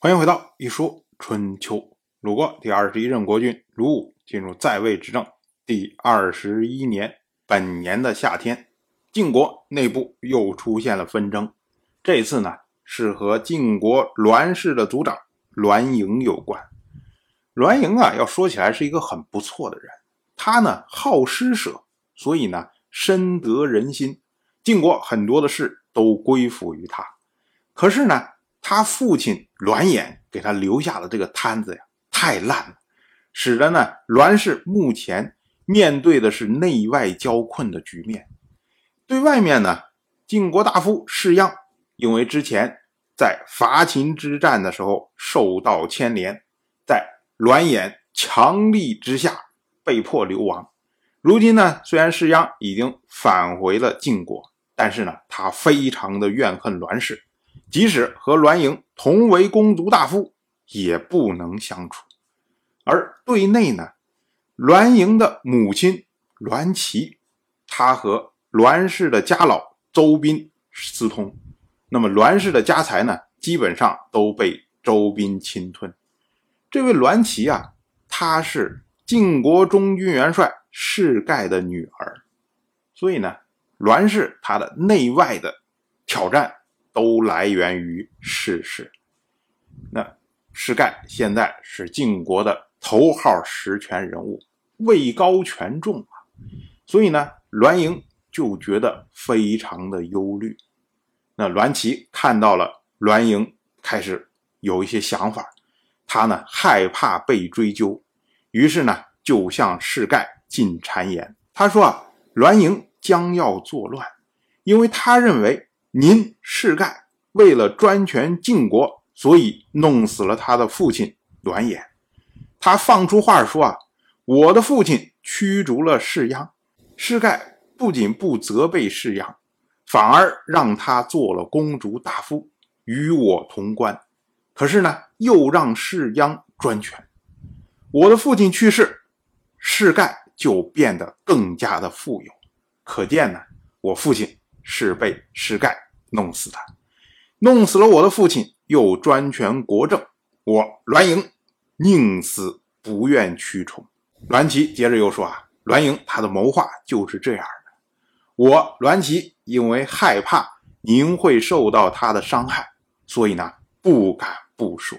欢迎回到《一说春秋》。鲁国第二十一任国君鲁武进入在位执政第二十一年，本年的夏天，晋国内部又出现了纷争。这次呢，是和晋国栾氏的族长栾盈有关。栾盈啊，要说起来是一个很不错的人，他呢好施舍，所以呢深得人心。晋国很多的事都归附于他。可是呢，他父亲栾衍给他留下的这个摊子呀。太烂了，使得呢栾氏目前面对的是内外交困的局面。对外面呢，晋国大夫士鞅因为之前在伐秦之战的时候受到牵连，在栾衍强力之下被迫流亡。如今呢，虽然士鞅已经返回了晋国，但是呢，他非常的怨恨栾氏，即使和栾盈同为公族大夫，也不能相处。而对内呢，栾盈的母亲栾琪，他和栾氏的家老周斌私通，那么栾氏的家财呢，基本上都被周斌侵吞。这位栾琪啊，她是晋国中军元帅士盖的女儿，所以呢，栾氏他的内外的挑战都来源于士氏。那士盖现在是晋国的。头号实权人物，位高权重啊，所以呢，栾盈就觉得非常的忧虑。那栾琪看到了栾盈开始有一些想法，他呢害怕被追究，于是呢就向士盖进谗言。他说啊，栾盈将要作乱，因为他认为您士盖为了专权晋国，所以弄死了他的父亲栾衍。他放出话说啊，我的父亲驱逐了士鞅，士盖不仅不责备士鞅，反而让他做了公主大夫，与我同官。可是呢，又让士鞅专权。我的父亲去世，士盖就变得更加的富有。可见呢，我父亲是被石盖弄死的，弄死了我的父亲，又专权国政，我栾盈。宁死不愿屈从。栾琪接着又说：“啊，栾盈他的谋划就是这样的。我栾琪因为害怕您会受到他的伤害，所以呢不敢不说。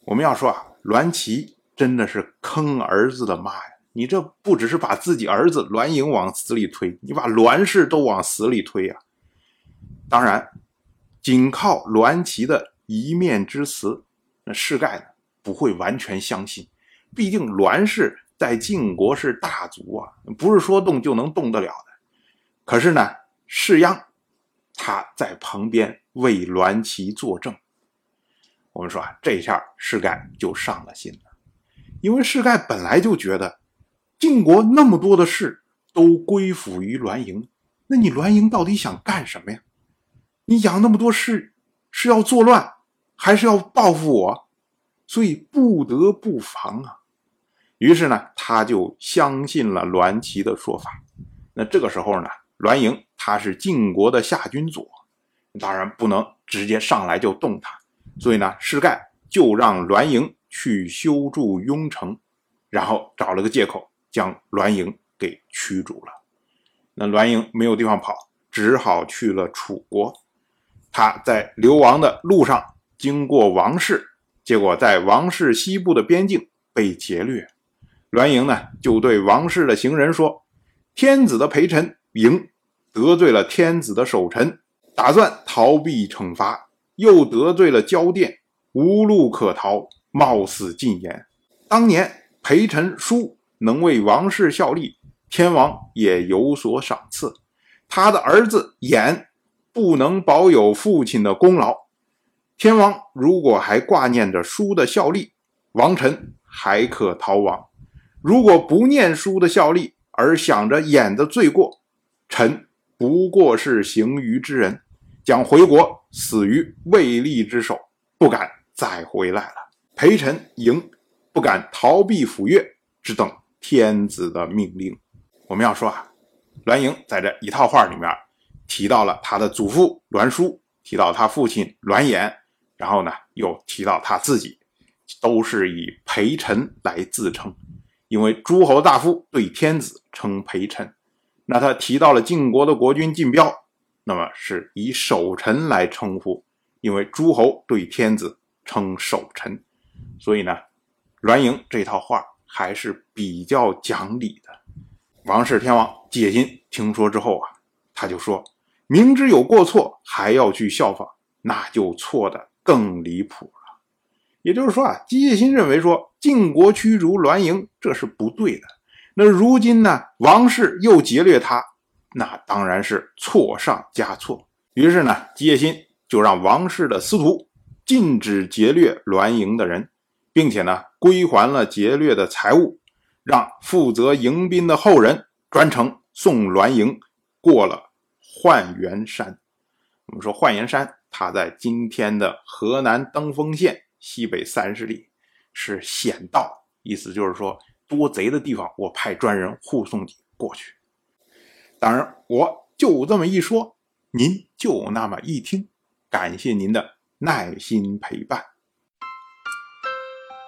我们要说啊，栾琪真的是坑儿子的妈呀！你这不只是把自己儿子栾盈往死里推，你把栾氏都往死里推呀！当然，仅靠栾琪的一面之词，那世盖呢？”不会完全相信，毕竟栾氏在晋国是大族啊，不是说动就能动得了的。可是呢，士鞅他在旁边为栾齐作证。我们说啊，这下士盖就上了心了，因为士盖本来就觉得晋国那么多的事都归附于栾盈，那你栾盈到底想干什么呀？你养那么多事是要作乱，还是要报复我？所以不得不防啊，于是呢，他就相信了栾齐的说法。那这个时候呢，栾盈他是晋国的下军佐，当然不能直接上来就动他。所以呢，士盖就让栾盈去修筑雍城，然后找了个借口将栾盈给驱逐了。那栾盈没有地方跑，只好去了楚国。他在流亡的路上经过王室。结果在王室西部的边境被劫掠，栾盈呢就对王室的行人说：“天子的陪臣赢得罪了天子的守臣，打算逃避惩罚，又得罪了交殿，无路可逃，冒死进言。当年陪臣叔能为王室效力，天王也有所赏赐。他的儿子衍不能保有父亲的功劳。”天王如果还挂念着叔的效力，王臣还可逃亡；如果不念叔的效力，而想着演的罪过，臣不过是行于之人，将回国死于魏立之手，不敢再回来了。陪臣嬴不敢逃避抚越，只等天子的命令。我们要说啊，栾盈在这一套话里面提到了他的祖父栾书，提到他父亲栾衍。然后呢，又提到他自己都是以陪臣来自称，因为诸侯大夫对天子称陪臣。那他提到了晋国的国君晋彪，那么是以守臣来称呼，因为诸侯对天子称守臣。所以呢，栾盈这套话还是比较讲理的。王室天王季辛听说之后啊，他就说：“明知有过错，还要去效仿，那就错的更离谱了。”也就是说啊，季辛认为说晋国驱逐栾盈这是不对的。那如今呢，王室又劫掠他，那当然是错上加错。于是呢，季辛就让王室的司徒禁止劫掠栾盈的人，并且呢，归还了劫掠的财物。让负责迎宾的后人专程送栾盈过了浣源山。我们说浣源山，它在今天的河南登封县西北三十里，是险道，意思就是说多贼的地方，我派专人护送你过去。当然，我就这么一说，您就那么一听，感谢您的耐心陪伴。